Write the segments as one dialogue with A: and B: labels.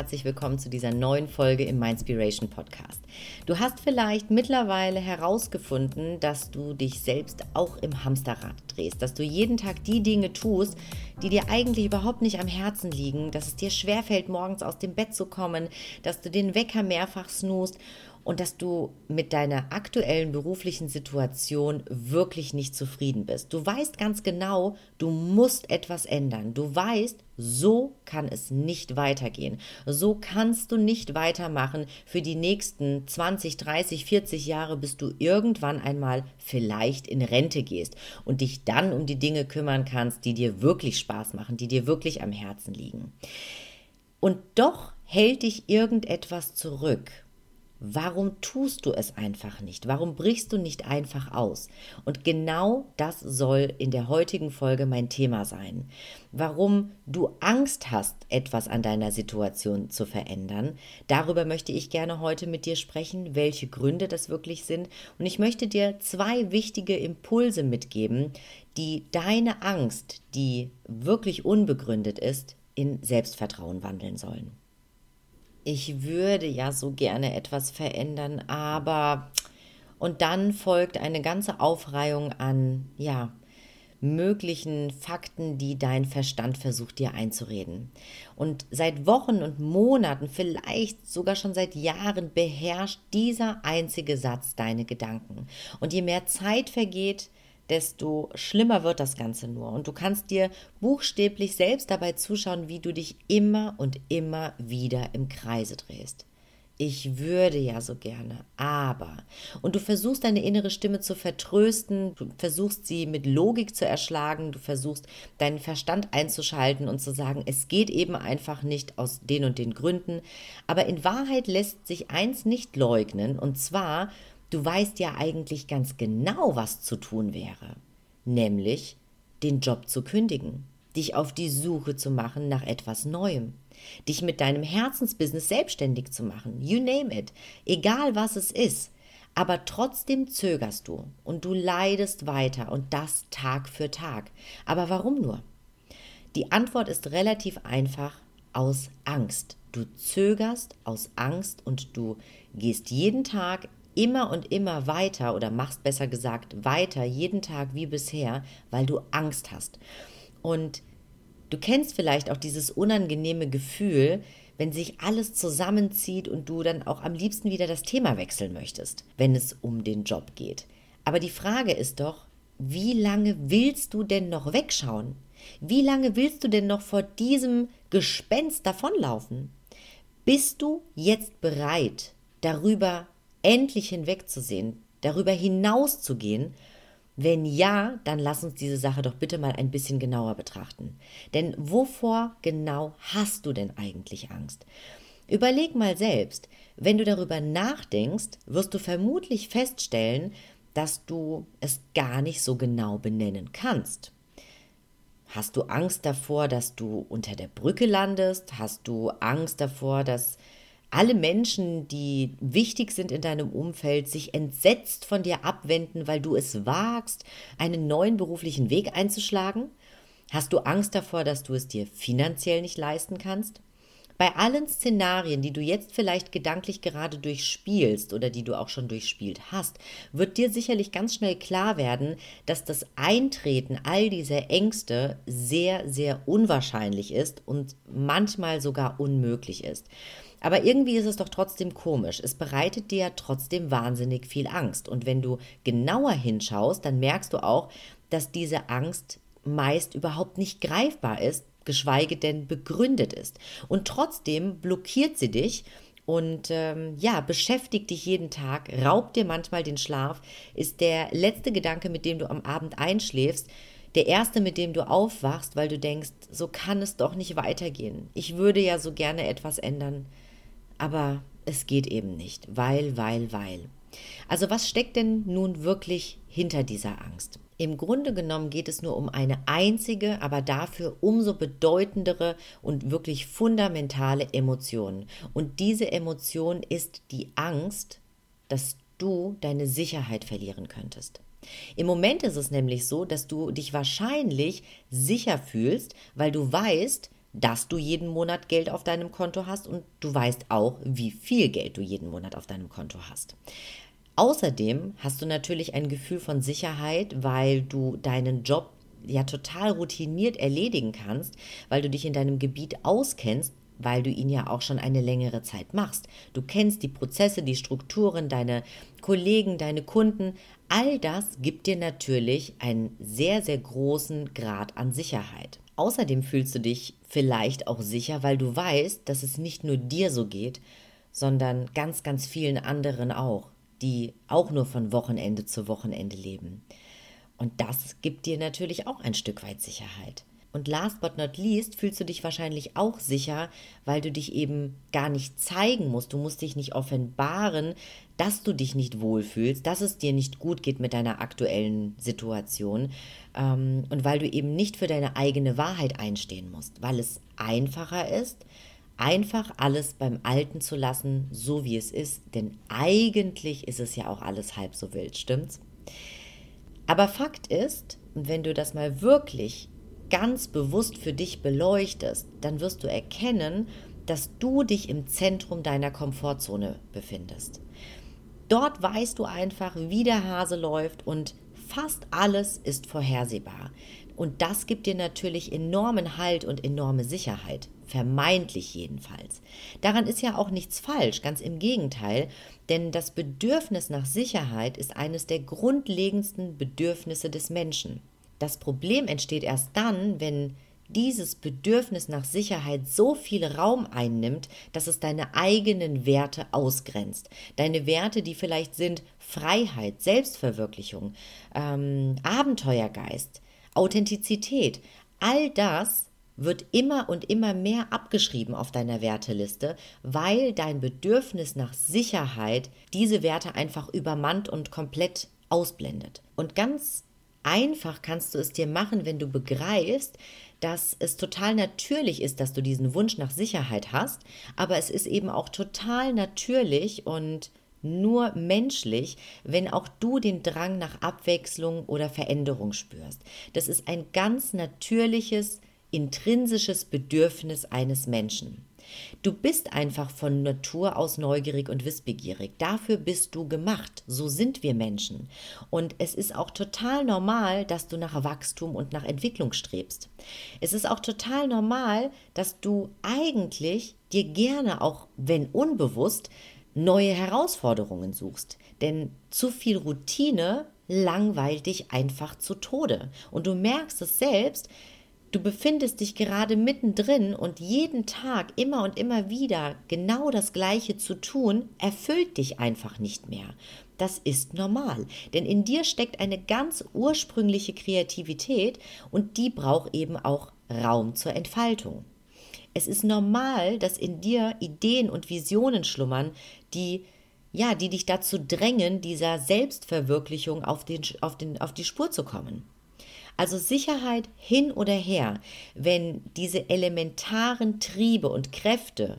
A: Herzlich willkommen zu dieser neuen Folge im Mindspiration Podcast. Du hast vielleicht mittlerweile herausgefunden, dass du dich selbst auch im Hamsterrad drehst, dass du jeden Tag die Dinge tust, die dir eigentlich überhaupt nicht am Herzen liegen, dass es dir schwerfällt, morgens aus dem Bett zu kommen, dass du den Wecker mehrfach snoost und dass du mit deiner aktuellen beruflichen Situation wirklich nicht zufrieden bist. Du weißt ganz genau, du musst etwas ändern. Du weißt, so kann es nicht weitergehen. So kannst du nicht weitermachen für die nächsten 20, 30, 40 Jahre, bis du irgendwann einmal vielleicht in Rente gehst und dich dann um die Dinge kümmern kannst, die dir wirklich Spaß machen, die dir wirklich am Herzen liegen. Und doch hält dich irgendetwas zurück. Warum tust du es einfach nicht? Warum brichst du nicht einfach aus? Und genau das soll in der heutigen Folge mein Thema sein. Warum du Angst hast, etwas an deiner Situation zu verändern, darüber möchte ich gerne heute mit dir sprechen, welche Gründe das wirklich sind. Und ich möchte dir zwei wichtige Impulse mitgeben, die deine Angst, die wirklich unbegründet ist, in Selbstvertrauen wandeln sollen ich würde ja so gerne etwas verändern, aber und dann folgt eine ganze Aufreihung an, ja, möglichen Fakten, die dein Verstand versucht dir einzureden. Und seit Wochen und Monaten, vielleicht sogar schon seit Jahren beherrscht dieser einzige Satz deine Gedanken. Und je mehr Zeit vergeht, desto schlimmer wird das Ganze nur. Und du kannst dir buchstäblich selbst dabei zuschauen, wie du dich immer und immer wieder im Kreise drehst. Ich würde ja so gerne, aber. Und du versuchst deine innere Stimme zu vertrösten, du versuchst sie mit Logik zu erschlagen, du versuchst deinen Verstand einzuschalten und zu sagen, es geht eben einfach nicht aus den und den Gründen. Aber in Wahrheit lässt sich eins nicht leugnen, und zwar, Du weißt ja eigentlich ganz genau, was zu tun wäre, nämlich den Job zu kündigen, dich auf die Suche zu machen nach etwas Neuem, dich mit deinem Herzensbusiness selbstständig zu machen, you name it, egal was es ist, aber trotzdem zögerst du und du leidest weiter und das Tag für Tag. Aber warum nur? Die Antwort ist relativ einfach. Aus Angst. Du zögerst aus Angst und du gehst jeden Tag immer und immer weiter oder machst besser gesagt weiter jeden Tag wie bisher, weil du Angst hast. Und du kennst vielleicht auch dieses unangenehme Gefühl, wenn sich alles zusammenzieht und du dann auch am liebsten wieder das Thema wechseln möchtest, wenn es um den Job geht. Aber die Frage ist doch, wie lange willst du denn noch wegschauen? Wie lange willst du denn noch vor diesem Gespenst davonlaufen? Bist du jetzt bereit, darüber endlich hinwegzusehen, darüber hinauszugehen? Wenn ja, dann lass uns diese Sache doch bitte mal ein bisschen genauer betrachten. Denn wovor genau hast du denn eigentlich Angst? Überleg mal selbst, wenn du darüber nachdenkst, wirst du vermutlich feststellen, dass du es gar nicht so genau benennen kannst. Hast du Angst davor, dass du unter der Brücke landest? Hast du Angst davor, dass alle Menschen, die wichtig sind in deinem Umfeld, sich entsetzt von dir abwenden, weil du es wagst, einen neuen beruflichen Weg einzuschlagen? Hast du Angst davor, dass du es dir finanziell nicht leisten kannst? Bei allen Szenarien, die du jetzt vielleicht gedanklich gerade durchspielst oder die du auch schon durchspielt hast, wird dir sicherlich ganz schnell klar werden, dass das Eintreten all dieser Ängste sehr, sehr unwahrscheinlich ist und manchmal sogar unmöglich ist. Aber irgendwie ist es doch trotzdem komisch. Es bereitet dir ja trotzdem wahnsinnig viel Angst. Und wenn du genauer hinschaust, dann merkst du auch, dass diese Angst meist überhaupt nicht greifbar ist, geschweige denn begründet ist. Und trotzdem blockiert sie dich und ähm, ja, beschäftigt dich jeden Tag, raubt dir manchmal den Schlaf, ist der letzte Gedanke, mit dem du am Abend einschläfst, der erste, mit dem du aufwachst, weil du denkst, so kann es doch nicht weitergehen. Ich würde ja so gerne etwas ändern aber es geht eben nicht, weil, weil, weil. Also was steckt denn nun wirklich hinter dieser Angst? Im Grunde genommen geht es nur um eine einzige, aber dafür umso bedeutendere und wirklich fundamentale Emotion. Und diese Emotion ist die Angst, dass du deine Sicherheit verlieren könntest. Im Moment ist es nämlich so, dass du dich wahrscheinlich sicher fühlst, weil du weißt, dass du jeden Monat Geld auf deinem Konto hast und du weißt auch, wie viel Geld du jeden Monat auf deinem Konto hast. Außerdem hast du natürlich ein Gefühl von Sicherheit, weil du deinen Job ja total routiniert erledigen kannst, weil du dich in deinem Gebiet auskennst, weil du ihn ja auch schon eine längere Zeit machst. Du kennst die Prozesse, die Strukturen, deine Kollegen, deine Kunden. All das gibt dir natürlich einen sehr, sehr großen Grad an Sicherheit. Außerdem fühlst du dich vielleicht auch sicher, weil du weißt, dass es nicht nur dir so geht, sondern ganz, ganz vielen anderen auch, die auch nur von Wochenende zu Wochenende leben. Und das gibt dir natürlich auch ein Stück weit Sicherheit. Und last but not least fühlst du dich wahrscheinlich auch sicher, weil du dich eben gar nicht zeigen musst. Du musst dich nicht offenbaren, dass du dich nicht wohlfühlst, dass es dir nicht gut geht mit deiner aktuellen Situation. Ähm, und weil du eben nicht für deine eigene Wahrheit einstehen musst, weil es einfacher ist, einfach alles beim Alten zu lassen, so wie es ist. Denn eigentlich ist es ja auch alles halb so wild, stimmt's? Aber Fakt ist, wenn du das mal wirklich ganz bewusst für dich beleuchtest, dann wirst du erkennen, dass du dich im Zentrum deiner Komfortzone befindest. Dort weißt du einfach, wie der Hase läuft und fast alles ist vorhersehbar. Und das gibt dir natürlich enormen Halt und enorme Sicherheit, vermeintlich jedenfalls. Daran ist ja auch nichts falsch, ganz im Gegenteil, denn das Bedürfnis nach Sicherheit ist eines der grundlegendsten Bedürfnisse des Menschen. Das Problem entsteht erst dann, wenn dieses Bedürfnis nach Sicherheit so viel Raum einnimmt, dass es deine eigenen Werte ausgrenzt. Deine Werte, die vielleicht sind Freiheit, Selbstverwirklichung, ähm, Abenteuergeist, Authentizität. All das wird immer und immer mehr abgeschrieben auf deiner Werteliste, weil dein Bedürfnis nach Sicherheit diese Werte einfach übermannt und komplett ausblendet. Und ganz einfach kannst du es dir machen, wenn du begreifst, dass es total natürlich ist, dass du diesen Wunsch nach Sicherheit hast, aber es ist eben auch total natürlich und nur menschlich, wenn auch du den Drang nach Abwechslung oder Veränderung spürst. Das ist ein ganz natürliches, intrinsisches Bedürfnis eines Menschen. Du bist einfach von Natur aus neugierig und wissbegierig. Dafür bist du gemacht. So sind wir Menschen. Und es ist auch total normal, dass du nach Wachstum und nach Entwicklung strebst. Es ist auch total normal, dass du eigentlich dir gerne, auch wenn unbewusst, neue Herausforderungen suchst. Denn zu viel Routine langweilt dich einfach zu Tode. Und du merkst es selbst, Du befindest dich gerade mittendrin und jeden Tag immer und immer wieder genau das Gleiche zu tun, erfüllt dich einfach nicht mehr. Das ist normal, denn in dir steckt eine ganz ursprüngliche Kreativität und die braucht eben auch Raum zur Entfaltung. Es ist normal, dass in dir Ideen und Visionen schlummern, die ja, die dich dazu drängen, dieser Selbstverwirklichung auf, den, auf, den, auf die Spur zu kommen. Also Sicherheit hin oder her, wenn diese elementaren Triebe und Kräfte,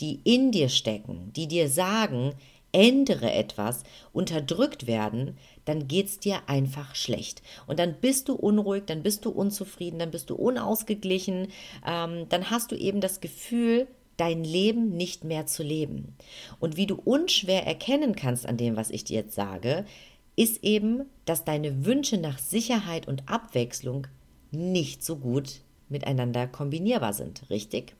A: die in dir stecken, die dir sagen, ändere etwas, unterdrückt werden, dann geht es dir einfach schlecht. Und dann bist du unruhig, dann bist du unzufrieden, dann bist du unausgeglichen, ähm, dann hast du eben das Gefühl, dein Leben nicht mehr zu leben. Und wie du unschwer erkennen kannst an dem, was ich dir jetzt sage, ist eben, dass deine Wünsche nach Sicherheit und Abwechslung nicht so gut miteinander kombinierbar sind, richtig?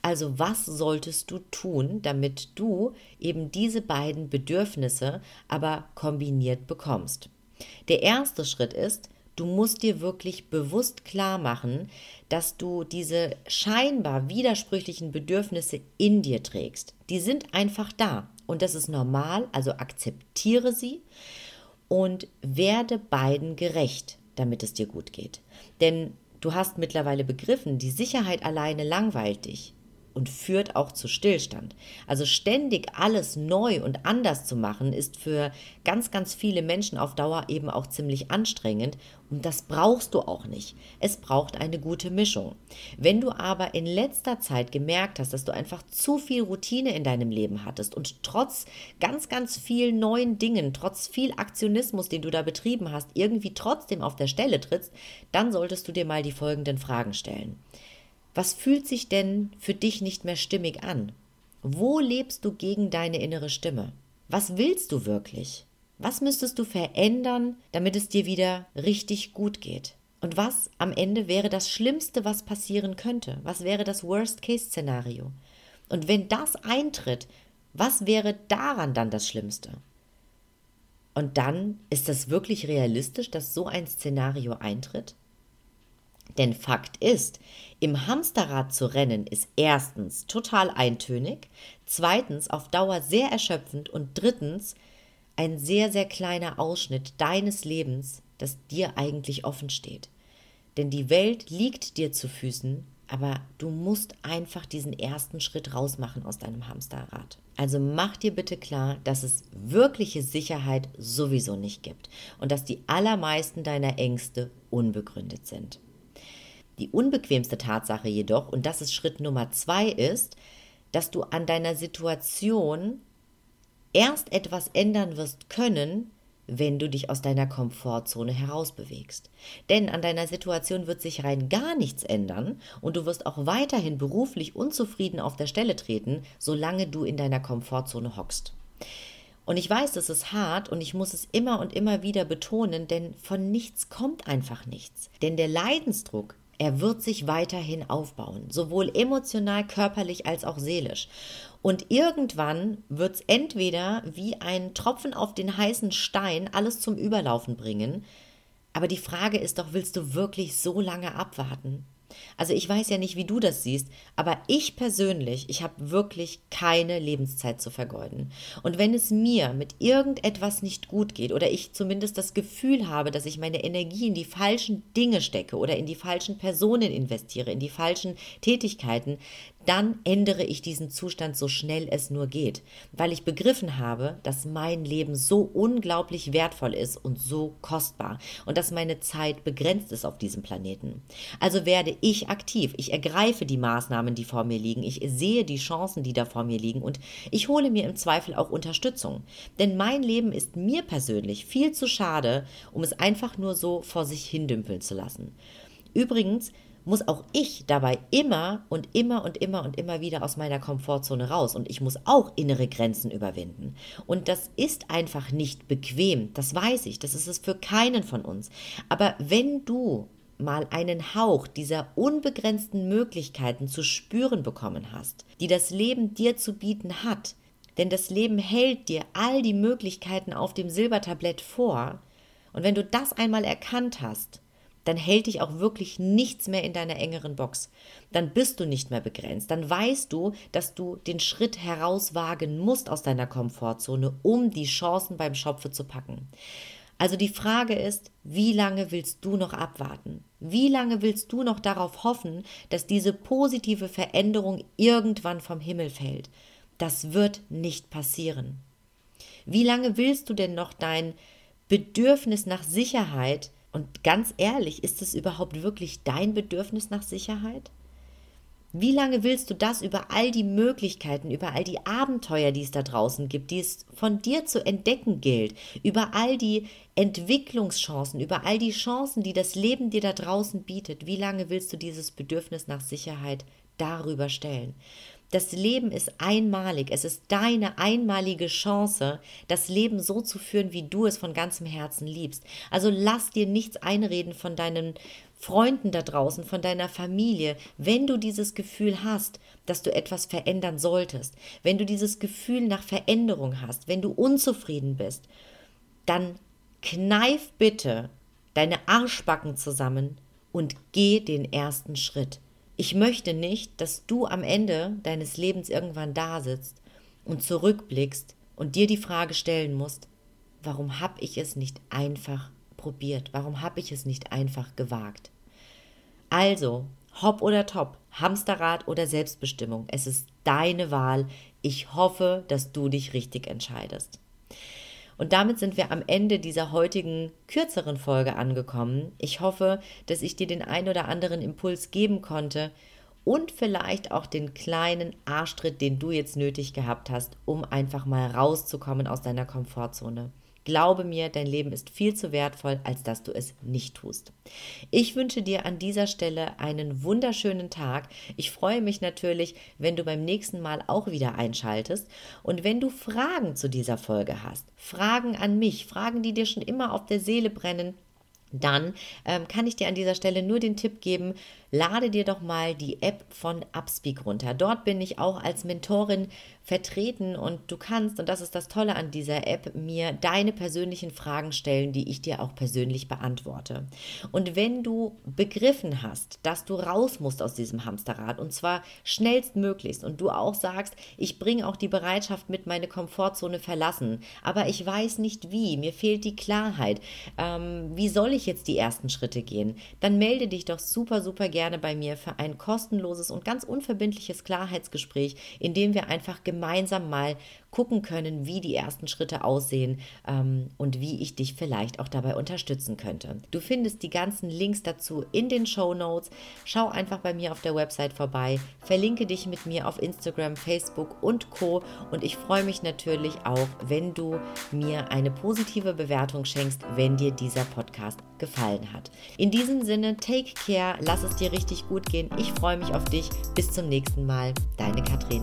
A: Also was solltest du tun, damit du eben diese beiden Bedürfnisse aber kombiniert bekommst? Der erste Schritt ist, du musst dir wirklich bewusst klar machen, dass du diese scheinbar widersprüchlichen Bedürfnisse in dir trägst. Die sind einfach da und das ist normal, also akzeptiere sie und werde beiden gerecht, damit es dir gut geht. Denn du hast mittlerweile begriffen, die Sicherheit alleine langweilt dich. Und führt auch zu Stillstand. Also ständig alles neu und anders zu machen, ist für ganz, ganz viele Menschen auf Dauer eben auch ziemlich anstrengend und das brauchst du auch nicht. Es braucht eine gute Mischung. Wenn du aber in letzter Zeit gemerkt hast, dass du einfach zu viel Routine in deinem Leben hattest und trotz ganz, ganz vielen neuen Dingen, trotz viel Aktionismus, den du da betrieben hast, irgendwie trotzdem auf der Stelle trittst, dann solltest du dir mal die folgenden Fragen stellen. Was fühlt sich denn für dich nicht mehr stimmig an? Wo lebst du gegen deine innere Stimme? Was willst du wirklich? Was müsstest du verändern, damit es dir wieder richtig gut geht? Und was am Ende wäre das Schlimmste, was passieren könnte? Was wäre das Worst-Case-Szenario? Und wenn das eintritt, was wäre daran dann das Schlimmste? Und dann ist das wirklich realistisch, dass so ein Szenario eintritt? Denn Fakt ist, im Hamsterrad zu rennen ist erstens total eintönig, zweitens auf Dauer sehr erschöpfend und drittens ein sehr, sehr kleiner Ausschnitt deines Lebens, das dir eigentlich offen steht. Denn die Welt liegt dir zu Füßen, aber du musst einfach diesen ersten Schritt rausmachen aus deinem Hamsterrad. Also mach dir bitte klar, dass es wirkliche Sicherheit sowieso nicht gibt und dass die allermeisten deiner Ängste unbegründet sind. Die unbequemste Tatsache jedoch, und das ist Schritt Nummer zwei, ist, dass du an deiner Situation erst etwas ändern wirst können, wenn du dich aus deiner Komfortzone herausbewegst. Denn an deiner Situation wird sich rein gar nichts ändern und du wirst auch weiterhin beruflich unzufrieden auf der Stelle treten, solange du in deiner Komfortzone hockst. Und ich weiß, das ist hart und ich muss es immer und immer wieder betonen, denn von nichts kommt einfach nichts. Denn der Leidensdruck, er wird sich weiterhin aufbauen, sowohl emotional, körperlich als auch seelisch. Und irgendwann wird es entweder wie ein Tropfen auf den heißen Stein alles zum Überlaufen bringen. Aber die Frage ist doch, willst du wirklich so lange abwarten? Also ich weiß ja nicht, wie du das siehst, aber ich persönlich, ich habe wirklich keine Lebenszeit zu vergeuden. Und wenn es mir mit irgendetwas nicht gut geht oder ich zumindest das Gefühl habe, dass ich meine Energie in die falschen Dinge stecke oder in die falschen Personen investiere, in die falschen Tätigkeiten, dann ändere ich diesen Zustand so schnell es nur geht, weil ich begriffen habe, dass mein Leben so unglaublich wertvoll ist und so kostbar und dass meine Zeit begrenzt ist auf diesem Planeten. Also werde ich aktiv, ich ergreife die Maßnahmen, die vor mir liegen, ich sehe die Chancen, die da vor mir liegen und ich hole mir im Zweifel auch Unterstützung. Denn mein Leben ist mir persönlich viel zu schade, um es einfach nur so vor sich hindümpeln zu lassen. Übrigens, muss auch ich dabei immer und immer und immer und immer wieder aus meiner Komfortzone raus und ich muss auch innere Grenzen überwinden. Und das ist einfach nicht bequem, das weiß ich, das ist es für keinen von uns. Aber wenn du mal einen Hauch dieser unbegrenzten Möglichkeiten zu spüren bekommen hast, die das Leben dir zu bieten hat, denn das Leben hält dir all die Möglichkeiten auf dem Silbertablett vor, und wenn du das einmal erkannt hast, dann hält dich auch wirklich nichts mehr in deiner engeren Box. Dann bist du nicht mehr begrenzt. Dann weißt du, dass du den Schritt herauswagen musst aus deiner Komfortzone, um die Chancen beim Schopfe zu packen. Also die Frage ist, wie lange willst du noch abwarten? Wie lange willst du noch darauf hoffen, dass diese positive Veränderung irgendwann vom Himmel fällt? Das wird nicht passieren. Wie lange willst du denn noch dein Bedürfnis nach Sicherheit und ganz ehrlich, ist es überhaupt wirklich dein Bedürfnis nach Sicherheit? Wie lange willst du das über all die Möglichkeiten, über all die Abenteuer, die es da draußen gibt, die es von dir zu entdecken gilt, über all die Entwicklungschancen, über all die Chancen, die das Leben dir da draußen bietet, wie lange willst du dieses Bedürfnis nach Sicherheit darüber stellen? Das Leben ist einmalig. Es ist deine einmalige Chance, das Leben so zu führen, wie du es von ganzem Herzen liebst. Also lass dir nichts einreden von deinen Freunden da draußen, von deiner Familie, wenn du dieses Gefühl hast, dass du etwas verändern solltest, wenn du dieses Gefühl nach Veränderung hast, wenn du unzufrieden bist, dann kneif bitte deine Arschbacken zusammen und geh den ersten Schritt. Ich möchte nicht, dass du am Ende deines Lebens irgendwann da sitzt und zurückblickst und dir die Frage stellen musst, warum habe ich es nicht einfach probiert? Warum habe ich es nicht einfach gewagt? Also, hopp oder top, Hamsterrad oder Selbstbestimmung. Es ist deine Wahl. Ich hoffe, dass du dich richtig entscheidest. Und damit sind wir am Ende dieser heutigen kürzeren Folge angekommen. Ich hoffe, dass ich dir den ein oder anderen Impuls geben konnte und vielleicht auch den kleinen Arschtritt, den du jetzt nötig gehabt hast, um einfach mal rauszukommen aus deiner Komfortzone. Glaube mir, dein Leben ist viel zu wertvoll, als dass du es nicht tust. Ich wünsche dir an dieser Stelle einen wunderschönen Tag. Ich freue mich natürlich, wenn du beim nächsten Mal auch wieder einschaltest. Und wenn du Fragen zu dieser Folge hast, Fragen an mich, Fragen, die dir schon immer auf der Seele brennen, dann ähm, kann ich dir an dieser Stelle nur den Tipp geben, lade dir doch mal die App von Upspeak runter. Dort bin ich auch als Mentorin vertreten und du kannst, und das ist das Tolle an dieser App, mir deine persönlichen Fragen stellen, die ich dir auch persönlich beantworte. Und wenn du begriffen hast, dass du raus musst aus diesem Hamsterrad und zwar schnellstmöglichst und du auch sagst, ich bringe auch die Bereitschaft mit, meine Komfortzone verlassen, aber ich weiß nicht wie, mir fehlt die Klarheit, ähm, wie soll ich jetzt die ersten Schritte gehen, dann melde dich doch super, super gerne gerne bei mir für ein kostenloses und ganz unverbindliches Klarheitsgespräch, in dem wir einfach gemeinsam mal gucken können, wie die ersten Schritte aussehen ähm, und wie ich dich vielleicht auch dabei unterstützen könnte. Du findest die ganzen Links dazu in den Show Notes. Schau einfach bei mir auf der Website vorbei, verlinke dich mit mir auf Instagram, Facebook und Co. Und ich freue mich natürlich auch, wenn du mir eine positive Bewertung schenkst, wenn dir dieser Podcast gefallen hat. In diesem Sinne, take care, lass es dir richtig gut gehen. Ich freue mich auf dich. Bis zum nächsten Mal. Deine Katrin.